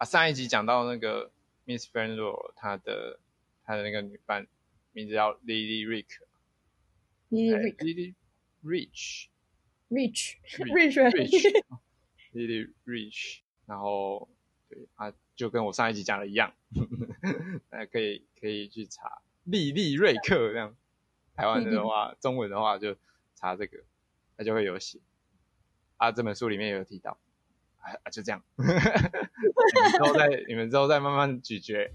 啊，上一集讲到那个 Miss Friendly，她的她的那个女伴名字叫 Lily Rick，Lily Rick，Lily Rich，Rich，Rich，Rich，Lily Rich，然后对啊，就跟我上一集讲的一样，大家可以可以去查莉莉瑞克这样，台湾的话，中文的话就查这个，它就会有写。啊，这本书里面有提到，啊啊，就这样，你们之后再，你们之后再慢慢咀嚼。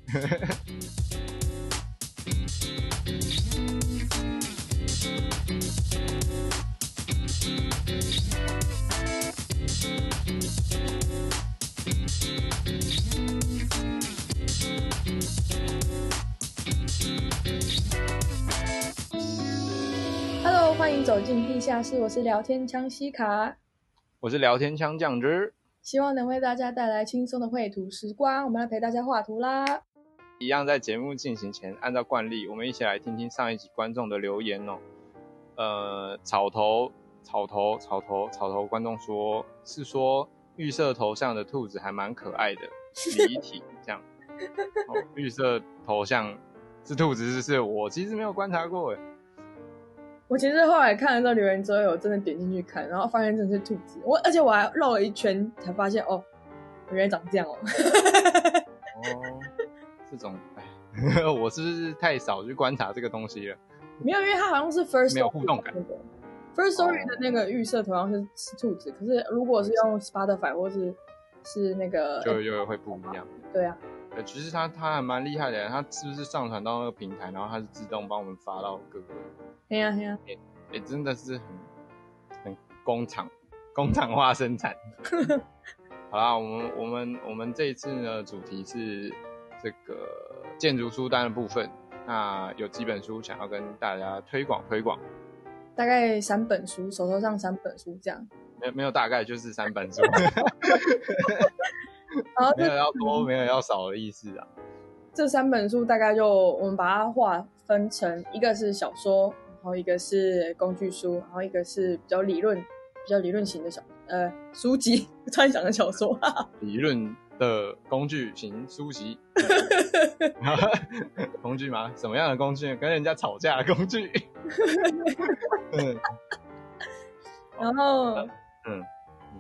Hello，欢迎走进地下室，我是聊天枪西卡。我是聊天枪酱汁，希望能为大家带来轻松的绘图时光。我们来陪大家画图啦！一样在节目进行前，按照惯例，我们一起来听听上一集观众的留言哦。呃，草头草头草头草头观众说，是说预设头像的兔子还蛮可爱的，立体这样。哦，预设头像是兔子，是是？我其实没有观察过诶。我其实后来看了这留言之后，我真的点进去看，然后发现真的是兔子。我而且我还绕了一圈，才发现哦，原来长这样哦。哦，这种哎，我是不是太少去观察这个东西了？没有，因为它好像是 First 没有互动感。First Story 的那个预设同样是是兔子，可是如果是用 Spotify 或是是那个，就又会不一样。对啊。其实它它还蛮厉害的，它是不是上传到那个平台，然后它是自动帮我们发到各个？对呀对呀，也也真的是很很工厂工厂化生产。好啦，我们我们我们这一次呢，主题是这个建筑书单的部分。那有几本书想要跟大家推广推广？大概三本书，手头上三本书这样。没有没有，大概就是三本书。没有要多，没有要少的意思啊。这三本书大概就我们把它划分成一个是小说，然后一个是工具书，然后一个是比较理论、比较理论型的小呃书籍。突然想的小说，理论的工具型书籍。工具吗？什么样的工具？跟人家吵架的工具。嗯。然后，嗯。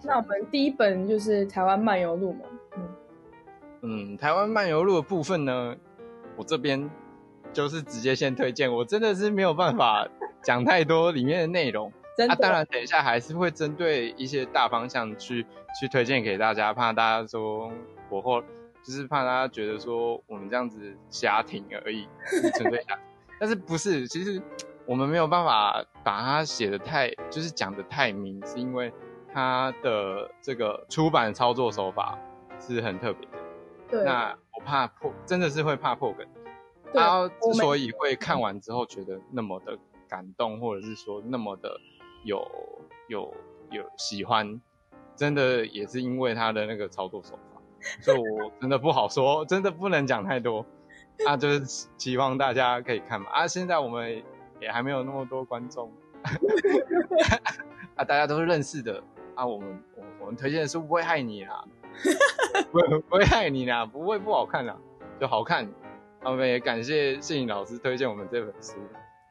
那我们第一本就是《台湾漫游录》嘛。嗯，嗯，《台湾漫游录》的部分呢，我这边就是直接先推荐。我真的是没有办法讲太多里面的内容。那。啊，当然，等一下还是会针对一些大方向去去推荐给大家，怕大家说我后就是怕大家觉得说我们这样子瞎听而已，纯粹瞎。但是不是？其实我们没有办法把它写的太，就是讲的太明，是因为。它的这个出版操作手法是很特别的，对。那我怕破，真的是会怕破梗。他之所以会看完之后觉得那么的感动，或者是说那么的有有有喜欢，真的也是因为他的那个操作手法。所以我真的不好说，真的不能讲太多。啊，就是希望大家可以看嘛。啊，现在我们也还没有那么多观众，啊，大家都是认识的。啊，我们我我们推荐的是不会害你 啦，不会不会害你啦，不会不好看啦，就好看。我们也感谢谢颖老师推荐我们这本书，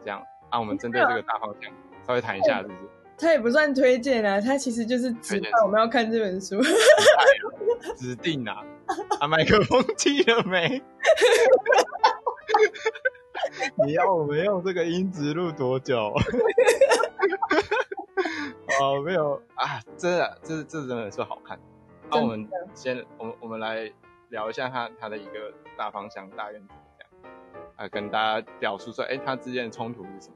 这样啊，我们针对这个大方向稍微谈一下，是不是？他也不算推荐啊，他其实就是指导我们要看这本书。指定啊，啊，麦克风记了没？你要我们用这个音质录多久？哦，没有啊，真的，这这真的是好看。那、啊、我们先，我们我们来聊一下它它的一个大方向、大原则，啊，跟大家表述说，哎，它之间的冲突是什么？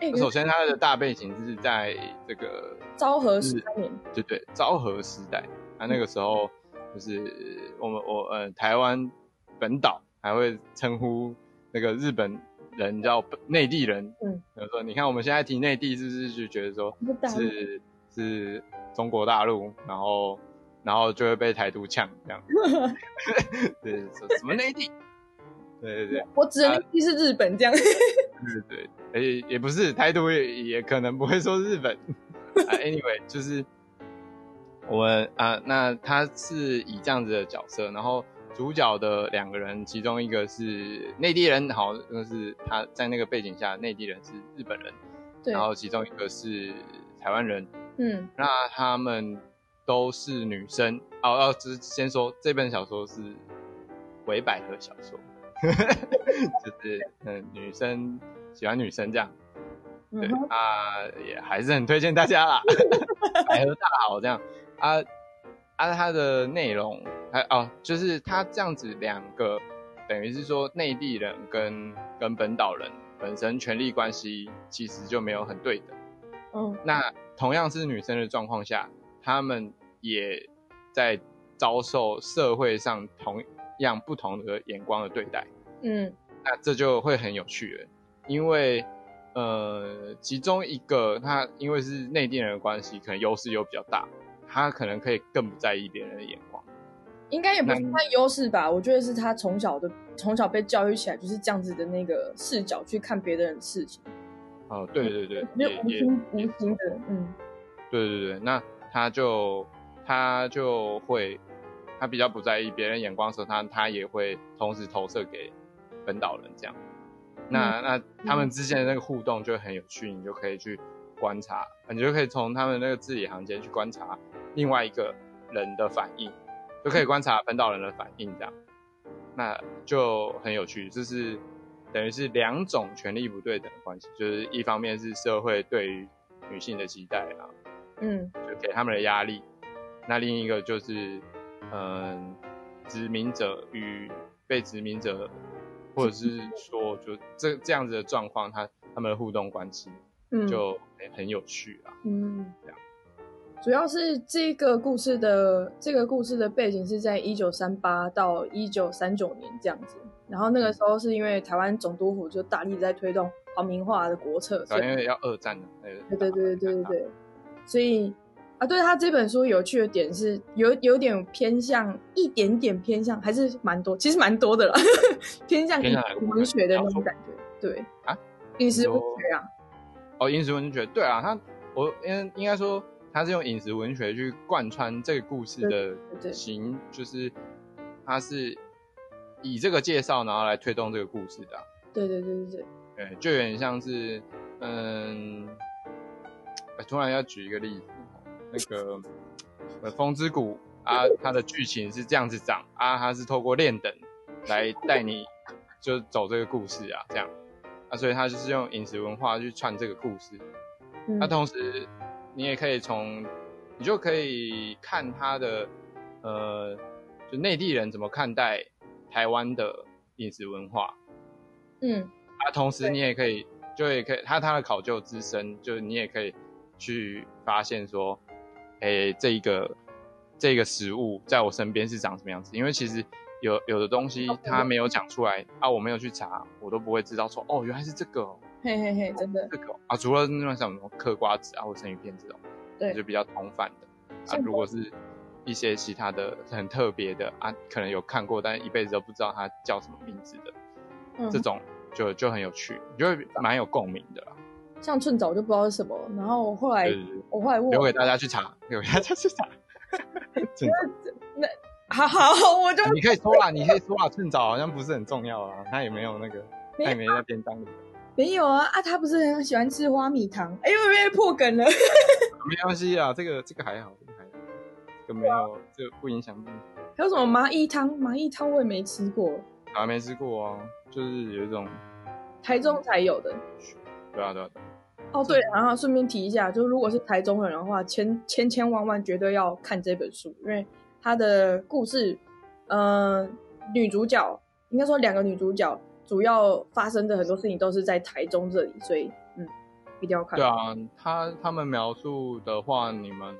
欸、首先，它的大背景就是在这个昭和时代，对对，昭和时代。啊，那个时候就是我们我呃台湾本岛还会称呼那个日本。人叫内地人，嗯，比如说，你看我们现在提内地，是不是就觉得说是是中国大陆，然后然后就会被台独呛这样 对，说什么内地？对对对，我指的内地是日本这样，对对，而且也不是台独，也也可能不会说日本。啊，anyway，就是我们啊，那他是以这样子的角色，然后主角的两个人，其中一个是内地人，好，就是他在那个背景下，内地人是日本人，对，然后其中一个是台湾人，嗯，那他们都是女生，哦哦，只是先说这本小说是伪百合小说，就是嗯，女生喜欢女生这样，对、嗯、啊，也还是很推荐大家啦，百合大好这样啊。啊，它的内容还哦，就是它这样子两个，等于是说内地人跟跟本岛人本身权力关系其实就没有很对等。嗯，那同样是女生的状况下，他们也在遭受社会上同样不同的眼光的对待。嗯，那这就会很有趣了，因为呃，其中一个他因为是内地人的关系，可能优势又比较大。他可能可以更不在意别人的眼光，应该也不是他优势吧？我觉得是他从小的从小被教育起来就是这样子的那个视角去看别人的事情。哦，对对对，没有无心无心的，嗯，对对对，那他就他就会他比较不在意别人眼光的时候，他他也会同时投射给本岛人这样。那、嗯、那他们之间的那个互动就很有趣，你就可以去观察，你就可以从他们那个字里行间去观察。另外一个人的反应，就可以观察本岛人的反应，这样，那就很有趣。就是等于是两种权力不对等的关系，就是一方面是社会对于女性的期待啊，嗯，就给他们的压力。那另一个就是，嗯，殖民者与被殖民者，或者是说，就这这样子的状况，他他们的互动关系，就很很有趣啊，嗯，这样。主要是这个故事的这个故事的背景是在一九三八到一九三九年这样子，然后那个时候是因为台湾总督府就大力在推动皇民化的国策，因为要二战的，对对对对对对对，所以啊，对他这本书有趣的点是有有点偏向一点点偏向，还是蛮多，其实蛮多的了，偏向饮食文学的那种感觉，对啊，饮食文学啊，哦，饮食文学，对啊，他我应应该说。他是用饮食文学去贯穿这个故事的形，就是他是以这个介绍，然后来推动这个故事的。对对对对对，对，就有点像是，嗯，突然要举一个例子，那个《风之谷》啊，它的剧情是这样子讲啊，它是透过练等来带你就走这个故事啊，这样。啊，所以它就是用饮食文化去串这个故事，那、啊、同时。你也可以从，你就可以看他的，呃，就内地人怎么看待台湾的饮食文化，嗯，啊，同时你也可以，就也可以，他他的考究之深，就是你也可以去发现说，哎、欸，这一个这个食物在我身边是长什么样子，因为其实有有的东西他没有讲出来啊，我没有去查，我都不会知道说，哦，原来是这个哦。嘿嘿嘿，真的这个啊，除了那种像什么嗑瓜子啊或生鱼片这种，对，就比较通泛的啊。如果是一些其他的很特别的啊，可能有看过，但是一辈子都不知道它叫什么名字的，嗯、这种就就很有趣，就会蛮有共鸣的啦。像寸枣就不知道是什么，然后后来我后来问，留给大家去查，留给大家去查。那好好，我就你可以说啦，你可以说啦，寸枣好像不是很重要啊，它也没有那个，它也没在便当里。没有啊啊，他不是很喜欢吃花米汤？哎呦，被破梗了。没关系啊，这个这个还好，这个还好，这个没有，这个不影响。还有什么麻薏汤？麻薏汤我也没吃过。还没吃过啊，就是有一种台中才有的。对啊，对啊。哦，对，然后顺便提一下，就是如果是台中人的话，千千千万万绝对要看这本书，因为他的故事，嗯、呃，女主角应该说两个女主角。主要发生的很多事情都是在台中这里，所以嗯，一定要看。对啊，他他们描述的话，你们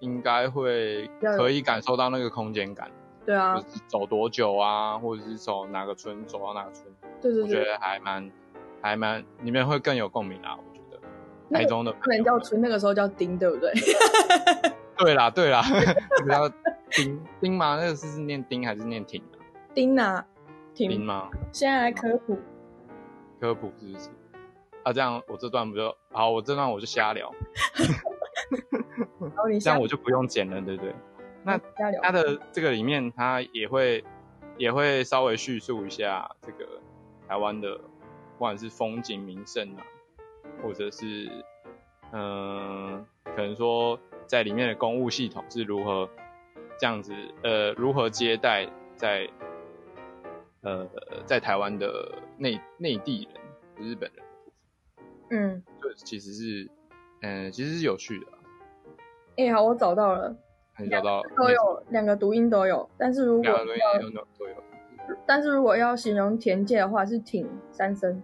应该会可以感受到那个空间感。对啊，就是走多久啊，或者是走哪个村走到哪个村。对对对，我觉得还蛮还蛮，里面会更有共鸣啊。我觉得台中的不能叫村，那个时候叫丁，对不对？对 啦 对啦，叫 丁丁吗？那个是是念丁还是念挺啊？丁啊。听吗？现在来科普，科普是不是？啊，这样我这段不就好？我这段我就瞎聊，这样我就不用剪了，对不对？那他的这个里面，他也会也会稍微叙述一下这个台湾的，不管是风景名胜啊，或者是嗯、呃，可能说在里面的公务系统是如何这样子，呃，如何接待在呃在台湾的内内地人、日本人，嗯，就其实是嗯、呃，其实是有趣的。哎、欸，好，我找到了。你找到都有两个读音都有，但是如果但是如果要形容田界的话是挺三声。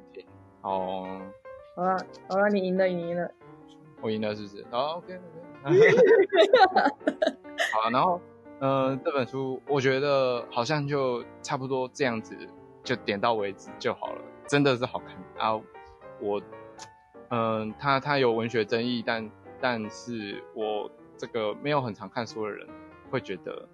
哦，好了好了，你赢了，你赢了，我赢了是不是？好，OK OK。好，然后嗯、呃，这本书我觉得好像就差不多这样子，就点到为止就好了，真的是好看啊！我嗯，他、呃、他有文学争议，但但是我。这个没有很常看书的人会觉得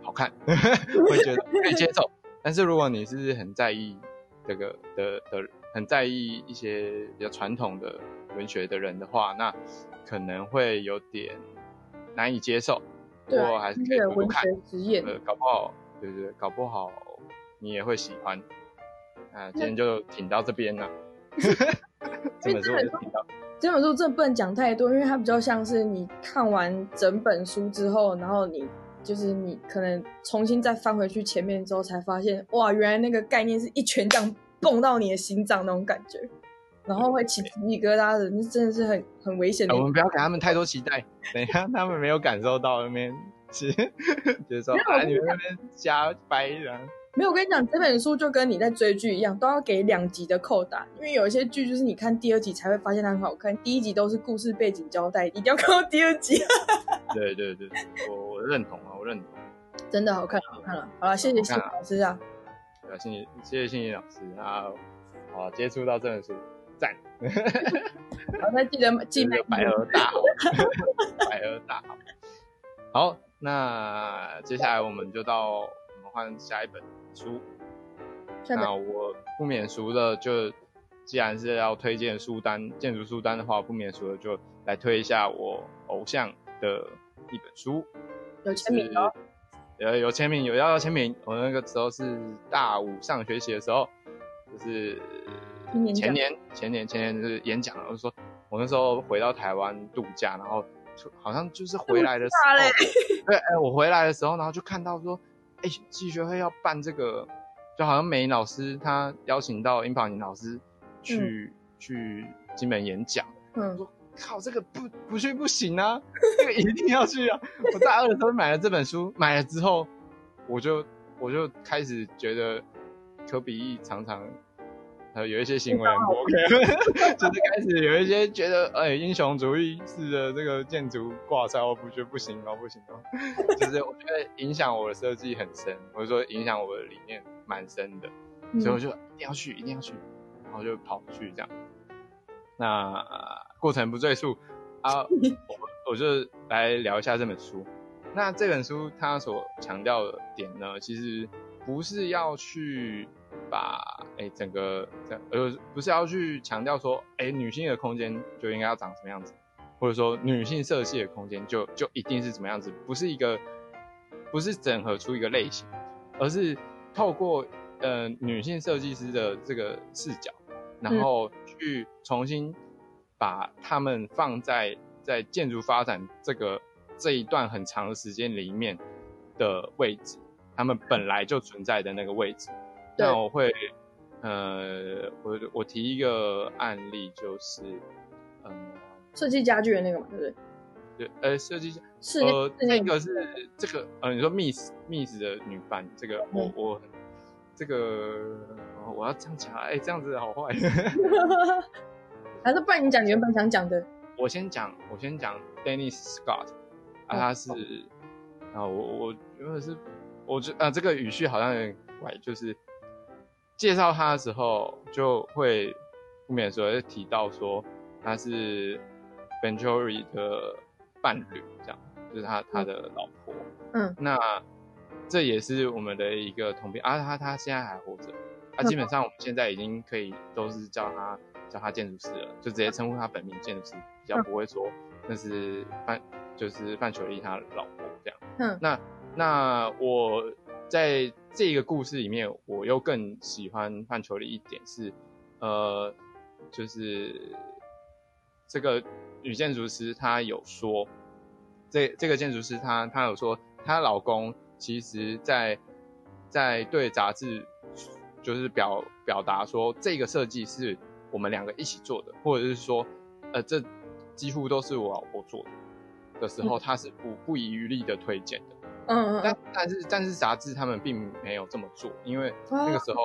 好看，会觉得可以接受。但是如果你是很在意这个的的，很在意一些比较传统的文学的人的话，那可能会有点难以接受。不过还是可以看，呃，搞不好，对对对，搞不好你也会喜欢。啊，今天就挺到这边了。这本书就挺到。这本书真的不能讲太多，因为它比较像是你看完整本书之后，然后你就是你可能重新再翻回去前面之后，才发现哇，原来那个概念是一拳这样蹦到你的心脏那种感觉，然后会起鸡皮疙瘩的，那真的是很很危险的。我们不要给他们太多期待，等一下他们没有感受到那边是，就是说啊，你们那边瞎掰的。没有，我跟你讲，这本书就跟你在追剧一样，都要给两集的扣打，因为有一些剧就是你看第二集才会发现它很好看，第一集都是故事背景交代，一定要看到第二集。对对对，我我认同啊，我认同，真的好看，好看了。好了，谢谢谢老师啊。对啊，谢谢谢谢信怡老师啊，好接触到这本书，赞。好，那记得记得百合大好，百合大好。好，那接下来我们就到我们换下一本。书，那我不免俗的就，既然是要推荐书单，建筑书单的话，不免俗的就来推一下我偶像的一本书，有签名哦，有有签名，有要要签名。我那个时候是大五上学期的时候，就是前年前年前年就是演讲，我就说我那时候回到台湾度假，然后好像就是回来的时候，对，哎，我回来的时候，然后就看到说。哎，系学会要办这个，就好像美老师他邀请到殷宝宁老师去、嗯、去金门演讲。嗯，说靠，这个不不去不行啊，这个一定要去啊！我大二的时候买了这本书，买了之后，我就我就开始觉得科比一常常。有一些行为很不 OK，就是开始有一些觉得，哎，英雄主义式的这个建筑挂帅，我不觉得不行哦，不行哦，就是我觉得影响我的设计很深，或者说影响我的理念蛮深的，所以我就一定要去，一定要去，然后就跑去这样。那过程不赘述啊，我我就来聊一下这本书。那这本书它所强调的点呢，其实不是要去。把哎、欸、整个这呃不是要去强调说哎、欸、女性的空间就应该要长什么样子，或者说女性设计的空间就就一定是怎么样子，不是一个不是整合出一个类型，而是透过呃女性设计师的这个视角，然后去重新把他们放在在建筑发展这个这一段很长的时间里面的位置，他们本来就存在的那个位置。那我会，呃，我我提一个案例，就是，嗯，设计家具的那个嘛，对不对？对，呃，设计是呃，那个是这个，呃，你说 Miss Miss 的女伴，这个我我这个我要这样讲，哎，这样子好坏，还是不然你讲你原本想讲的？我先讲，我先讲 Dennis Scott，啊，他是，啊，我我原本是，我觉啊，这个语序好像有点怪，就是。介绍他的时候，就会不免说会提到说他是 Venturi 的伴侣，这样就是他他的老婆。嗯，那这也是我们的一个同病啊，他他现在还活着。啊，基本上我们现在已经可以都是叫他叫他建筑师了，就直接称呼他本名建筑师，比较不会说那是范就是范雪莉他老婆这样。嗯，那那我在这个故事里面，我又更喜欢范裘丽一点是，呃，就是这个女建筑师她有说，这这个建筑师她她有说，她老公其实在在对杂志就是表表达说，这个设计是我们两个一起做的，或者是说，呃，这几乎都是我老婆做的的时候，他是不不遗余力的推荐的。嗯嗯，但但是但是杂志他们并没有这么做，因为那个时候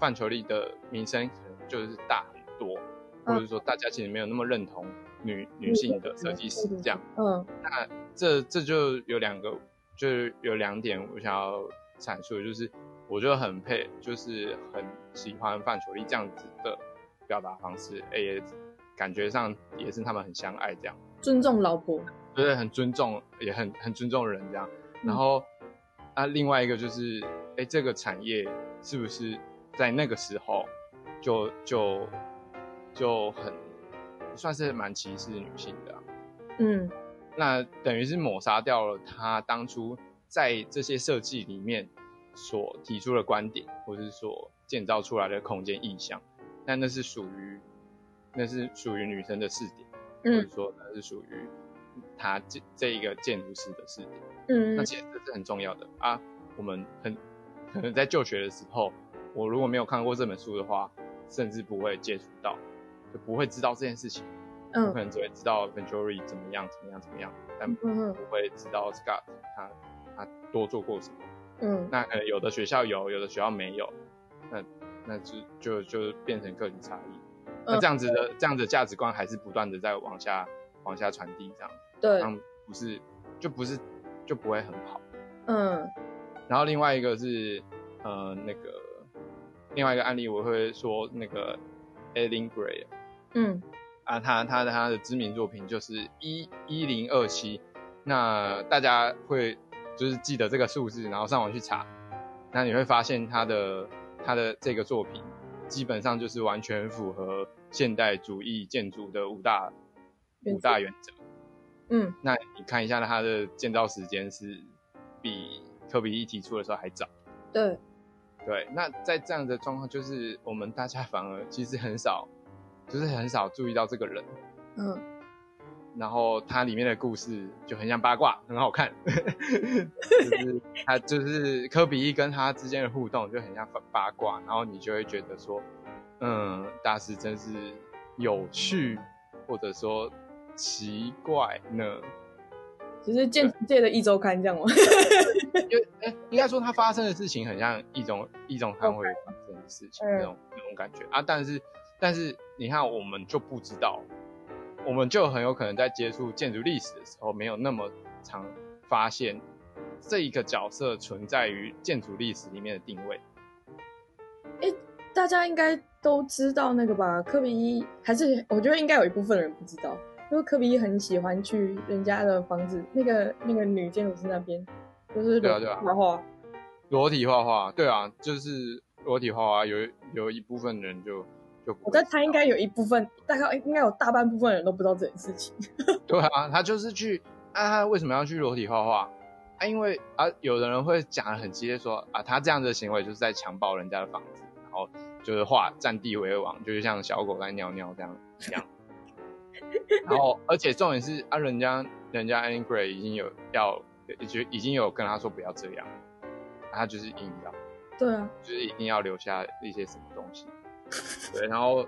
范球丽的名声可能就是大很多，或者说大家其实没有那么认同女女性的设计师这样。嗯，那这这就有两个，就是有两点我想要阐述，就是我就很配，就是很喜欢范球丽这样子的表达方式，哎也感觉上也是他们很相爱这样，尊重老婆，对，很尊重，也很很尊重人这样。然后，啊，另外一个就是，哎，这个产业是不是在那个时候就就就很算是蛮歧视女性的啊？嗯，那等于是抹杀掉了他当初在这些设计里面所提出的观点，或是所建造出来的空间意象。但那是属于那是属于女生的视点，嗯，或者说那是属于他这这一个建筑师的试点。嗯，那其实这是很重要的啊。我们很 可能在就学的时候，我如果没有看过这本书的话，甚至不会接触到，就不会知道这件事情。嗯，我可能只会知道 Venturi 怎么样，怎么样，怎么样，但不会知道 Scott 他他多做过什么。嗯，那可能有的学校有，有的学校没有，那那就就就变成个体差异。那这样子的这样子的价值观还是不断的在往下往下传递，这样对，然后不是就不是。就不会很好，嗯，然后另外一个是，呃，那个另外一个案例，我会说那个 Eileen Gray，嗯，啊，他他的他的知名作品就是一一零二七，那大家会就是记得这个数字，然后上网去查，那你会发现他的他的这个作品基本上就是完全符合现代主义建筑的五大五大原则。嗯，那你看一下它的建造时间是比科比一提出的时候还早。对，对。那在这样的状况，就是我们大家反而其实很少，就是很少注意到这个人。嗯。然后它里面的故事就很像八卦，很好看。就是它就是科比一跟他之间的互动就很像八卦，然后你就会觉得说，嗯，大师真是有趣，或者说。奇怪呢，只是建筑界的一周刊这样吗？因为哎，应该说它发生的事情很像一种一种它会发生的事情那种那种感觉啊。但是但是你看，我们就不知道，我们就很有可能在接触建筑历史的时候，没有那么常发现这一个角色存在于建筑历史里面的定位。哎、欸，大家应该都知道那个吧？科比一还是我觉得应该有一部分人不知道。因为科比一很喜欢去人家的房子，那个那个女建筑师那边，就是裸体画画。裸体画画，对啊，就是裸体画画，有有一部分人就就。我在猜，应该有一部分，大概应该有大半部分人都不知道这件事情。对啊，他就是去啊，他为什么要去裸体画画？啊，因为啊，有的人会讲的很激烈，说啊，他这样的行为就是在强暴人家的房子，然后就是画占地为王，就是像小狗在尿尿这样一样。然后，而且重点是啊，人家人家 Gray 已经有要，就已经有跟他说不要这样，他就是硬要，对啊，就是一定要留下一些什么东西，对，然后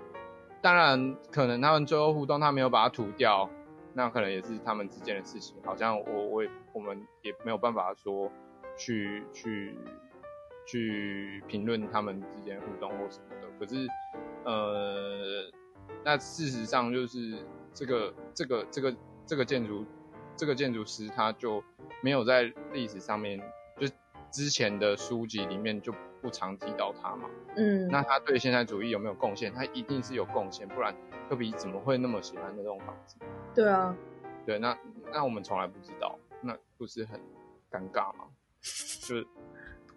当然可能他们最后互动，他没有把它涂掉，那可能也是他们之间的事情，好像我我也我们也没有办法说去去去评论他们之间互动或什么的，可是呃，那事实上就是。这个这个这个这个建筑这个建筑师他就没有在历史上面，就之前的书籍里面就不常提到他嘛。嗯，那他对现代主义有没有贡献？他一定是有贡献，不然科比怎么会那么喜欢那栋房子？对啊，对，那那我们从来不知道，那不是很尴尬吗？就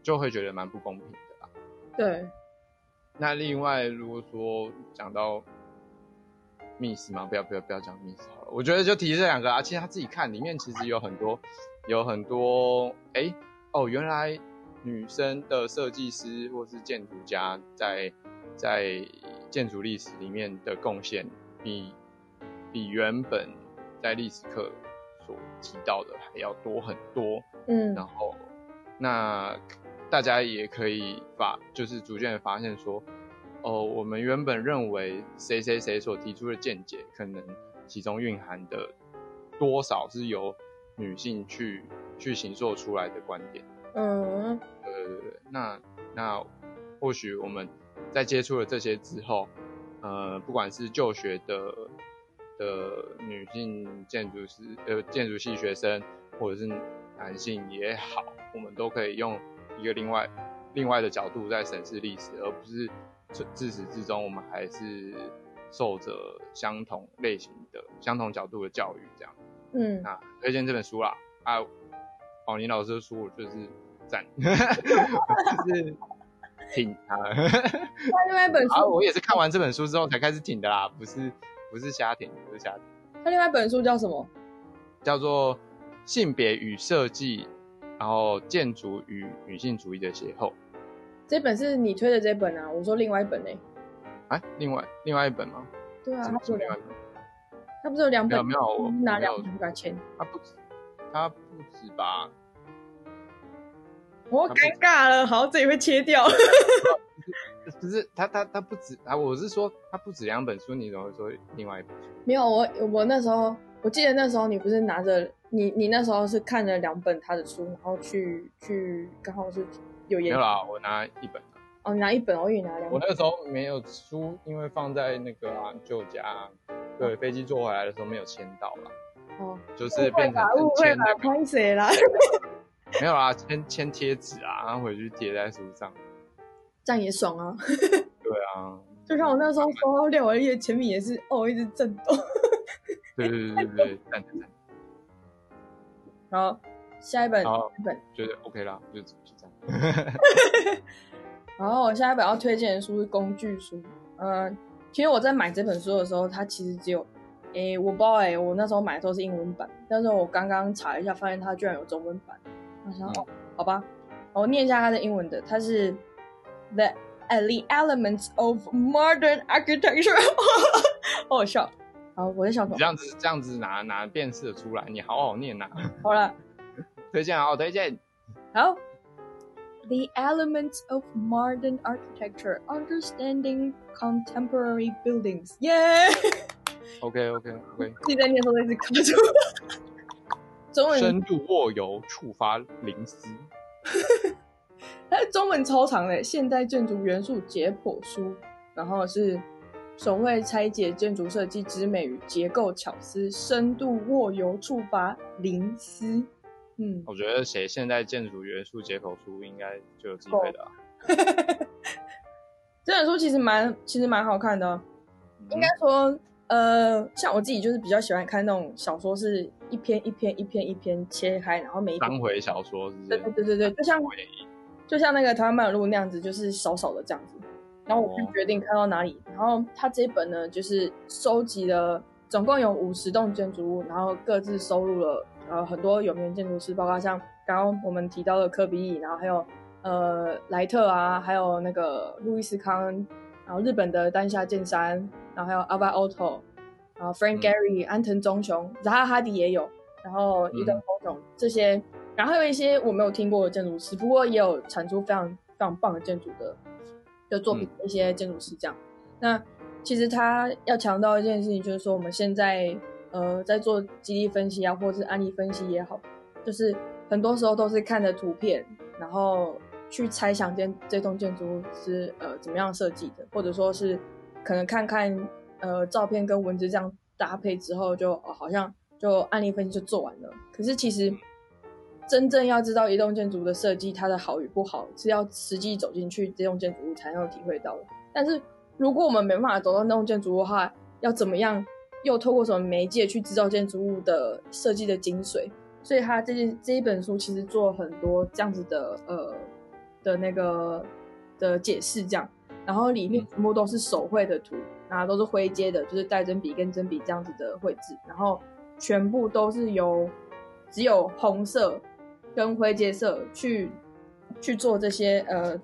就会觉得蛮不公平的啦。对，那另外如果说讲到。miss 吗？不要不要不要讲 miss 好了。我觉得就提这两个啊。其实他自己看里面其实有很多，有很多哎、欸、哦，原来女生的设计师或是建筑家在在建筑历史里面的贡献，比比原本在历史课所提到的还要多很多。嗯，然后那大家也可以发，就是逐渐的发现说，哦，我们原本认为谁谁谁所提出的见解，可能其中蕴含的多少是由女性去去形塑出来的观点。嗯，对对对，那那或许我们在接触了这些之后，呃，不管是就学的的女性建筑师呃建筑系学生，或者是男性也好，我们都可以用一个另外另外的角度在审视历史，而不是自自始至终我们还是受着相同类型的相同角度的教育这样。嗯，那推荐这本书啦啊。宝林老师的书，我就是赞，就是挺他。他另外一本书，啊，我也是看完这本书之后才开始挺的啦，不是不是瞎挺，不是瞎挺。他另外一本书叫什么？叫做《性别与设计》，然后建筑与女性主义的邂逅。这本是你推的这本啊？我说另外一本呢？啊，另外另外一本吗？对啊，他不是另外一本，他不是有两本？没有没有，我拿两本给他签。他不止，他不止吧？我尴尬了，好，这里会切掉。不是他他他不止啊！我是说他不止两本书，你怎么会说另外一本书？没有，我我那时候我记得那时候你不是拿着你你那时候是看了两本他的书，然后去去刚好是有研究。没有啦，我拿一本。哦，你拿一本，我以为拿两本。我那个时候没有书，因为放在那个啊旧家，对，飞机坐回来的时候没有签到啦。哦，就是变成误会了，拍谁啦？没有啊，签签贴纸啊，然后回去贴在书上，这样也爽啊。对啊，就像我那时候收到六合一的签名也是哦，一直震动。对对对对对，赞赞赞。然后下一本，下一本觉得 OK 啦，就就这样。然后我下一本要推荐的书是工具书。嗯，其实我在买这本书的时候，它其实只有。诶，我不知道诶，我那时候买的时候是英文版，但是我刚刚查了一下，发现它居然有中文版。我想，哦，好吧，我念一下它的英文的，它是 The The Elements of Modern Architecture，好好笑。好，我在想什么？这样子这样子拿拿辨识的出来？你好好念呐、啊。好了，推荐好推荐。好，The Elements of Modern Architecture: Understanding Contemporary Buildings。耶、yeah!。OK OK OK，自己在念的时候一直卡住。中文深度握油，触发灵思。它是中文超长的，现代建筑元素解剖书，然后是手绘拆解建筑设计之美与结构巧思，深度握油，触发灵思。嗯，我觉得写现代建筑元素解剖书应该就有机会的、啊。这本书其实蛮其实蛮好看的，嗯、应该说。呃，像我自己就是比较喜欢看那种小说，是一篇一篇一篇一篇切开，然后每一章回小说是不是？对对对对对，就像就像那个台湾漫游录那样子，就是少少的这样子。然后我就决定看到哪里，哦、然后他这一本呢，就是收集了总共有五十栋建筑物，然后各自收录了呃很多有名的建筑师，包括像刚刚我们提到的科比意，然后还有呃莱特啊，还有那个路易斯康，然后日本的丹下健三。然后还有 Alvar Aalto，然后 Frank Gehry、嗯、安藤忠雄、扎哈哈迪也有，然后伊藤丰雄这些，然后还有一些我没有听过的建筑师，不过也有产出非常非常棒的建筑的的作品，嗯、一些建筑师这样。那其实他要强调一件事情，就是说我们现在呃在做基地分析啊，或者是案例分析也好，就是很多时候都是看着图片，然后去猜想这这栋建筑物是呃怎么样设计的，或者说是。可能看看呃照片跟文字这样搭配之后就，就、哦、好像就案例分析就做完了。可是其实真正要知道一栋建筑的设计它的好与不好，是要实际走进去这栋建筑物才能体会到的。但是如果我们没办法走到那栋建筑物的话，要怎么样又透过什么媒介去知道建筑物的设计的精髓？所以他这件这一本书其实做了很多这样子的呃的那个的解释，这样。然后里面全部都是手绘的图，然后都是灰阶的，就是带针笔跟针笔这样子的绘制，然后全部都是由只有红色跟灰阶色去去做这些呃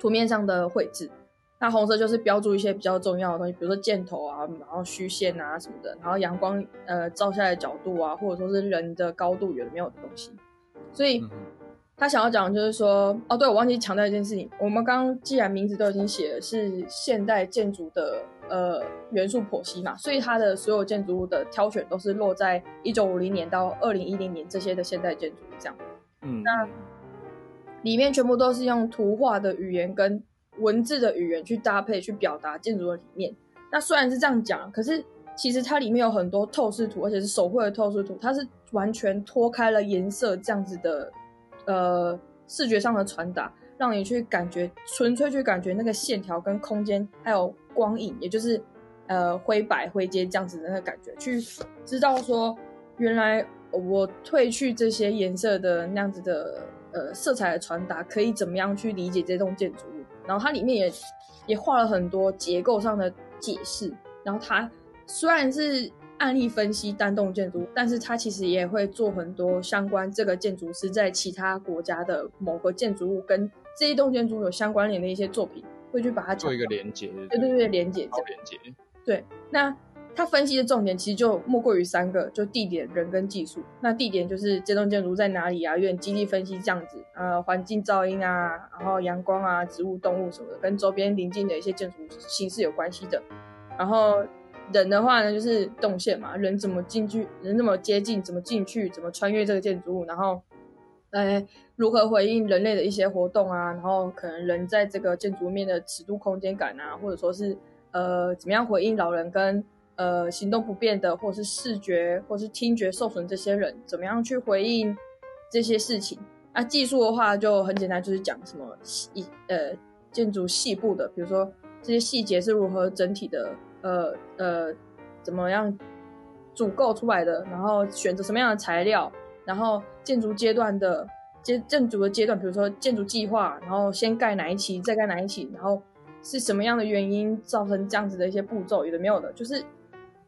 图面上的绘制。那红色就是标注一些比较重要的东西，比如说箭头啊，然后虚线啊什么的，然后阳光呃照下来的角度啊，或者说是人的高度有没有的东西。所以他想要讲的就是说，哦，对，我忘记强调一件事情，我们刚刚既然名字都已经写了是现代建筑的呃元素剖析嘛，所以它的所有建筑物的挑选都是落在一九五零年到二零一零年这些的现代建筑这样。嗯，那里面全部都是用图画的语言跟文字的语言去搭配去表达建筑的理念。那虽然是这样讲，可是其实它里面有很多透视图，而且是手绘的透视图，它是完全脱开了颜色这样子的呃视觉上的传达，让你去感觉纯粹去感觉那个线条跟空间，还有光影，也就是呃灰白灰阶这样子的那个感觉，去知道说原来我褪去这些颜色的那样子的呃色彩的传达，可以怎么样去理解这栋建筑物。然后它里面也也画了很多结构上的解释。然后它虽然是案例分析单栋建筑，但是他其实也会做很多相关这个建筑师在其他国家的某个建筑物跟这一栋建筑有相关联的一些作品，会去把它做一个连接。对对对，连接。连接。对，那。他分析的重点其实就莫过于三个，就地点、人跟技术。那地点就是这栋建筑在哪里啊？有点基地分析这样子，呃，环境噪音啊，然后阳光啊、植物、动物什么的，跟周边邻近的一些建筑形式有关系的。然后人的话呢，就是动线嘛，人怎么进去，人怎么接近，怎么进去，怎么穿越这个建筑物，然后，呃，如何回应人类的一些活动啊？然后可能人在这个建筑面的尺度、空间感啊，或者说是呃，怎么样回应老人跟呃，行动不便的，或是视觉或是听觉受损这些人，怎么样去回应这些事情？那技术的话就很简单，就是讲什么细呃建筑细部的，比如说这些细节是如何整体的呃呃怎么样组构出来的，然后选择什么样的材料，然后建筑阶段的建建筑的阶段，比如说建筑计划，然后先盖哪一期，再盖哪一期，然后是什么样的原因造成这样子的一些步骤，有的没有的，就是。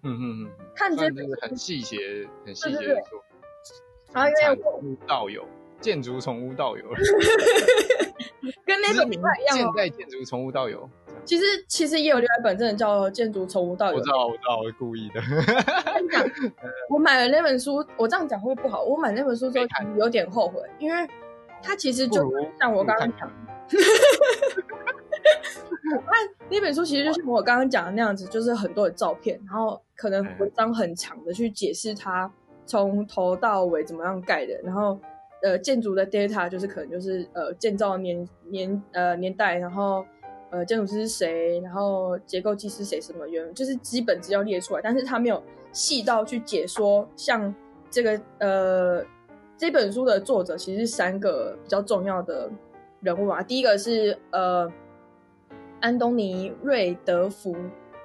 嗯嗯嗯，看这个很细节，很细节的说。然后因为从无到有，建筑从无到有，跟那种不太一样。现在建筑从无到有。其实其实也有另外一本，真的叫《建筑从无到有》。我知道，我知道，我是故意的。我买了那本书，我这样讲会不会不好？我买那本书之后有点后悔，因为它其实就像我刚刚讲。那那本书其实就像我刚刚讲的那样子，就是很多的照片，然后可能文章很长的去解释它从头到尾怎么样盖的，然后呃建筑的 data 就是可能就是呃建造年年呃年代，然后呃建筑师是谁，然后结构技师谁什么原就是基本资料列出来，但是他没有细到去解说，像这个呃这本书的作者其实是三个比较重要的人物啊，第一个是呃。安东尼·瑞德福，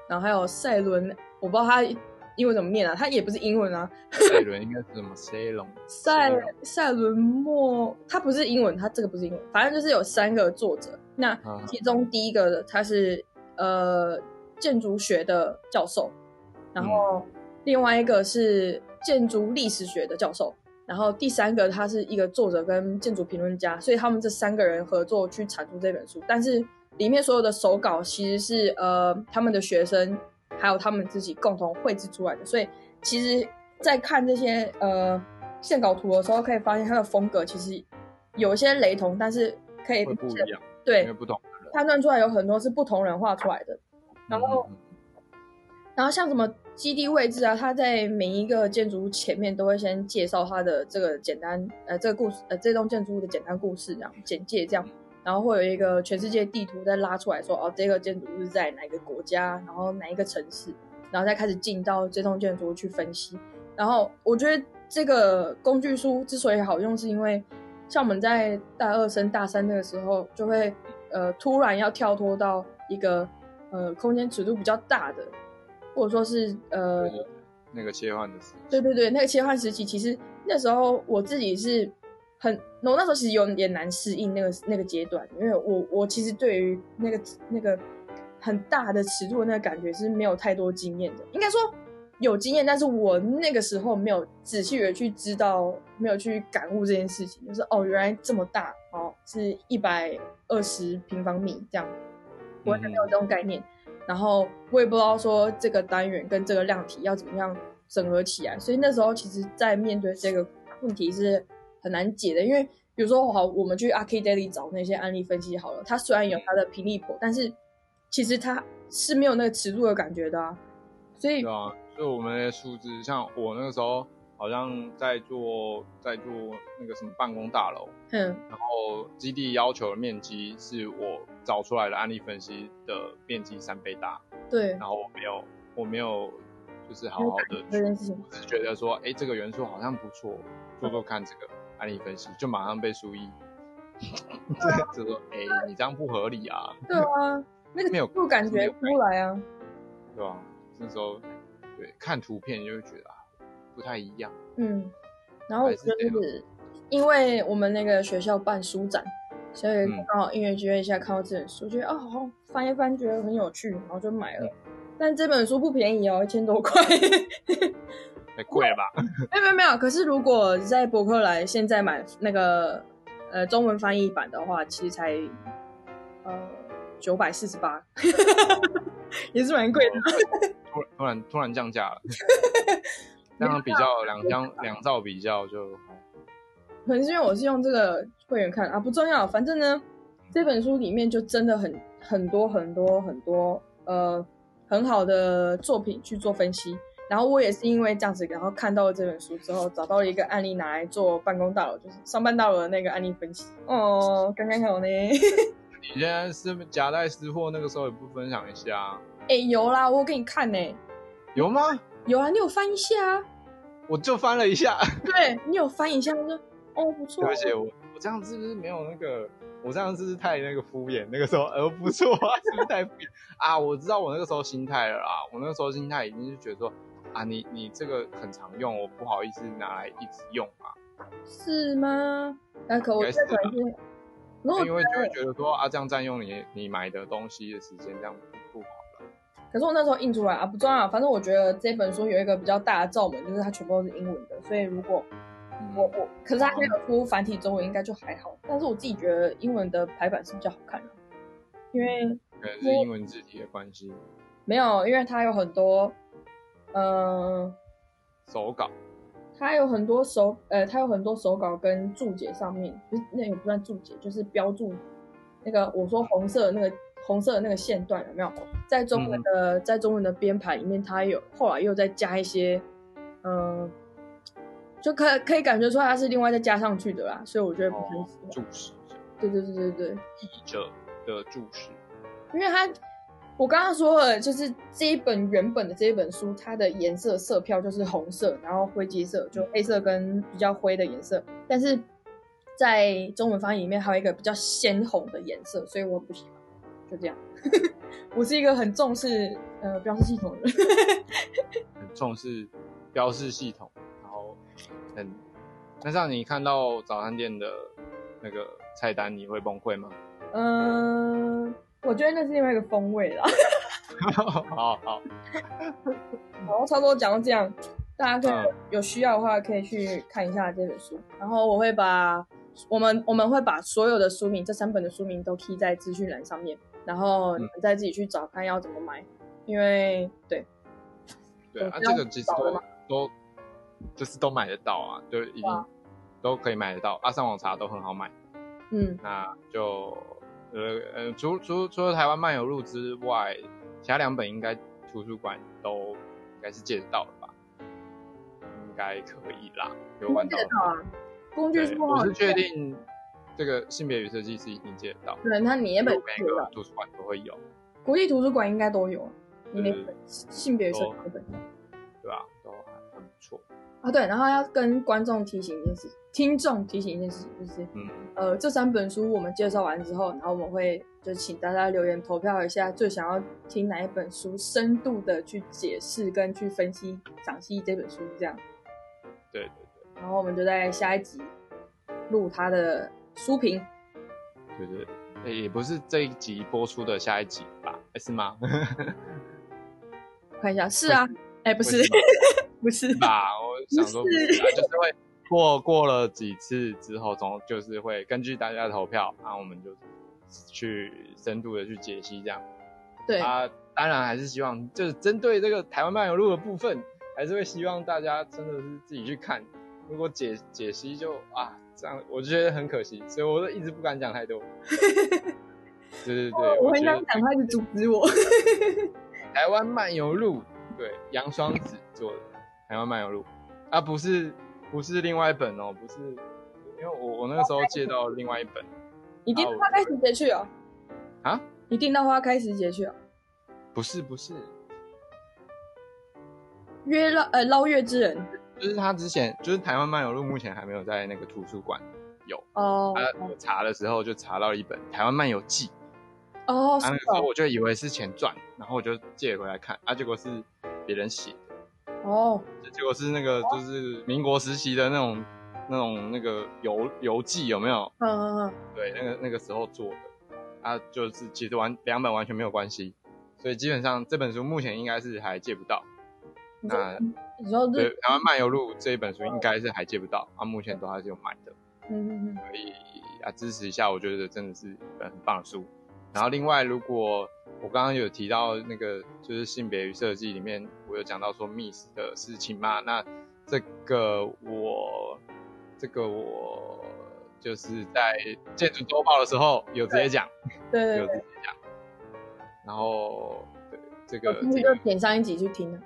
然后还有赛伦，我不知道他英文怎么念啊，他也不是英文啊。赛伦应该是什么？赛伦？赛赛伦莫，他不是英文，他这个不是英文，反正就是有三个作者。那其中第一个的他是呃建筑学的教授，然后另外一个是建筑历史学的教授，然后第三个他是一个作者跟建筑评论家，所以他们这三个人合作去产出这本书，但是。里面所有的手稿其实是呃他们的学生还有他们自己共同绘制出来的，所以其实，在看这些呃线稿图的时候，可以发现它的风格其实有一些雷同，但是可以不一样，对，不同判断出来有很多是不同人画出来的。然后，嗯、然后像什么基地位置啊，它在每一个建筑物前面都会先介绍它的这个简单呃这个故事呃这栋建筑物的简单故事这样简介这样。然后会有一个全世界地图再拉出来说，哦，这个建筑物是在哪个国家，然后哪一个城市，然后再开始进到这栋建筑物去分析。然后我觉得这个工具书之所以好用，是因为像我们在大二升大三那个时候，就会呃突然要跳脱到一个呃空间尺度比较大的，或者说是呃那个切换的时期。对对对，那个切换时期，其实那时候我自己是。很，我那时候其实有点难适应那个那个阶段，因为我我其实对于那个那个很大的尺度那个感觉是没有太多经验的，应该说有经验，但是我那个时候没有仔细的去知道，没有去感悟这件事情，就是哦，原来这么大，哦，是一百二十平方米这样，我也没有这种概念。然后我也不知道说这个单元跟这个量体要怎么样整合起来，所以那时候其实，在面对这个问题是很难解的。因为比如说，好，我们去 ArchiDaily 找那些案例分析好了，它虽然有它的平利谱，但是其实它是没有那个尺度的感觉的啊。所以，对啊，就我们的数字，像我那个时候好像在做在做那个什么办公大楼，嗯，然后基地要求的面积是我找出来的案例分析的面积三倍大，对，然后我没有我没有就是好好的，我只是觉得说，哎，这个元素好像不错，做做看这个案例分析，就马上被书一，就说，哎，你这样不合理啊，对啊，那个没有不感觉出来啊，对吧？那时候对看图片就会觉得啊不太一样，嗯，然后就是因为我们那个学校办书展。所以刚好音乐机会一下看到这本书，觉得哦，好翻一翻，觉得很有趣，然后就买了。但这本书不便宜哦，一千多块，太贵了吧？没有没有没有。可是如果在博客来现在买那个呃中文翻译版的话，其实才呃九百四十八，也是蛮贵的。突突然突然降价了，这样比较两张两照比较就。可能是因为我是用这个会员看啊，不重要，反正呢，这本书里面就真的很很多很多很多呃很好的作品去做分析。然后我也是因为这样子，然后看到了这本书之后，找到了一个案例拿来做办公大楼，就是上班大楼的那个案例分析。哦，刚刚好呢。你现在是夹带私货，那个时候也不分享一下？哎，有啦，我给你看呢。有吗？有啊，你有翻一下啊？我就翻了一下。对，你有翻一下我说？哦，不错。而且我我这样是不是没有那个？我这样是不是太那个敷衍？那个时候，呃，不错啊，是不是太敷衍啊？我知道我那个时候心态了啊。我那个时候心态已经是觉得说，啊，你你这个很常用，我不好意思拿来一直用啊。是吗？那可我这可能是，因为就会觉得说啊，这样占用你你买的东西的时间，这样不好了。可是我那时候印出来啊，不重要。反正我觉得这本书有一个比较大的罩门，就是它全部都是英文的，所以如果。我我，可是它没有出繁体中文，应该就还好。但是我自己觉得英文的排版是比较好看的，因为可能是英文字体的关系。没有，因为它有很多，嗯、呃，手稿。它有很多手，呃，它有很多手稿跟注解上面，那个不算注解，就是标注那个我说红色的那个红色的那个线段有没有？在中文的、嗯、在中文的编排里面，它有后来又再加一些，嗯、呃。就可可以感觉出来它是另外再加上去的啦，所以我觉得不很喜欢。注释，对对对对对，译者的注释。因为它，我刚刚说了，就是这一本原本的这一本书，它的颜色色票就是红色，然后灰阶色，就黑色跟比较灰的颜色。但是在中文翻译里面还有一个比较鲜红的颜色，所以我不喜欢。就这样，我是一个很重视呃标示系统的人，很重视标示系统。然后很，那像你看到早餐店的那个菜单，你会崩溃吗？嗯、呃，我觉得那是另外一个风味啦。好 好 好，然后差不多讲到这样，大家可以有需要的话可以去看一下这本书。然后我会把我们我们会把所有的书名，这三本的书名都 key 在资讯栏上面，然后你们再自己去找看要怎么买。嗯、因为对，对啊，这个其实都都。就是都买得到啊，就已经都可以买得到，啊，上网查都很好买。嗯，那就呃呃，除除除了台湾漫游录之外，其他两本应该图书馆都应该是借得到的吧？应该可以啦，有管道。借得到啊，工具书我是确定这个性别与设计是一定借得到。对，那你那本每个图书馆都会有，国际图书馆应该都有。你那本性别与设计那本，对吧？都还很不错。啊，对，然后要跟观众提醒一件事，听众提醒一件事，就是，嗯，呃，这三本书我们介绍完之后，然后我们会就请大家留言投票一下，最想要听哪一本书，深度的去解释跟去分析赏析这本书，这样。对对对。然后我们就在下一集录他的书评。对对，对，也不是这一集播出的下一集吧？是吗？看一下，是啊，哎，不是。不是吧？我想说不是，是就是会过过了几次之后，总就是会根据大家的投票，然后我们就去深度的去解析这样。对啊，当然还是希望就是针对这个台湾漫游录的部分，还是会希望大家真的是自己去看。如果解解析就啊这样，我就觉得很可惜，所以我就一直不敢讲太多。对对对，我很想讲，他一直阻止我。台湾漫游录，对，杨双子做的台湾漫游录，啊，不是不是另外一本哦，不是，因为我我那个时候借到另外一本。你订到花开时节去哦？啊？你订到花开时节去哦？不是不是，约捞呃捞月之人，就是他之前就是台湾漫游录，目前还没有在那个图书馆有哦。啊，我查的时候就查到了一本《台湾漫游记》。哦，啊，那个时候我就以为是前传，然后我就借回来看，啊，结果是别人写的，哦，结果是那个就是民国时期的那种那种那个游游记有没有？嗯嗯嗯，对，那个那个时候做的，啊，就是其实完两本完全没有关系，所以基本上这本书目前应该是还借不到。那你说对台湾漫游录这一本书应该是还借不到，啊，目前都还是有买的，嗯嗯嗯，所以啊支持一下，我觉得真的是一本很棒的书。然后另外，如果我刚刚有提到那个就是性别与设计里面，我有讲到说 Miss 的事情嘛，那这个我这个我就是在建筑周报的时候有直接讲，对，对，对，有直接讲。然后对这个，我就点上一集去听了。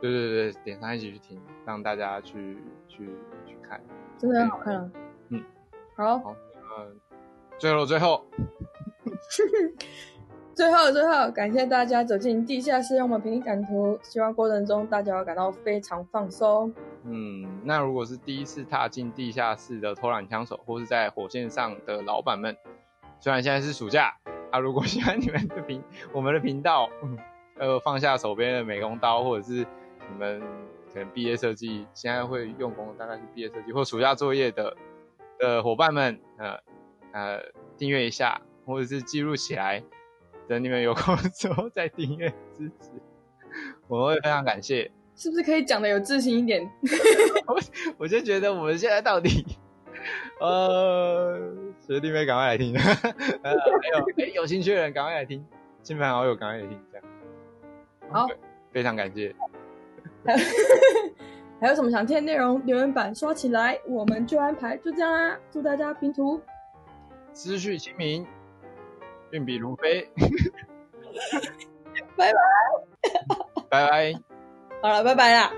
对对对，点上一集去听，让大家去去去看，真的很好看啊。嗯，好，好，嗯，最后最后。最后，最后，感谢大家走进地下室，让我们凭你感图。希望过程中大家要感到非常放松。嗯，那如果是第一次踏进地下室的偷懒枪手，或是在火线上的老板们，虽然现在是暑假，啊，如果喜欢你们的频，我们的频道，呃，放下手边的美工刀，或者是你们可能毕业设计，现在会用功大概是毕业设计或暑假作业的的伙伴们，呃呃，订阅一下。或者是记录起来，等你们有空的时候再订阅支持，我会非常感谢。是不是可以讲的有自信一点？我我就觉得我们现在到底，呃，学弟妹赶快来听，呃，还有哎、欸、有兴趣的人赶快来听，亲朋好友赶快来听，这样。好，非常感谢。还有什么想听的内容？留言板刷起来，我们就安排。就这样啦，祝大家平图，思绪清明。运笔如飞，拜拜，拜拜，好了，拜拜啦。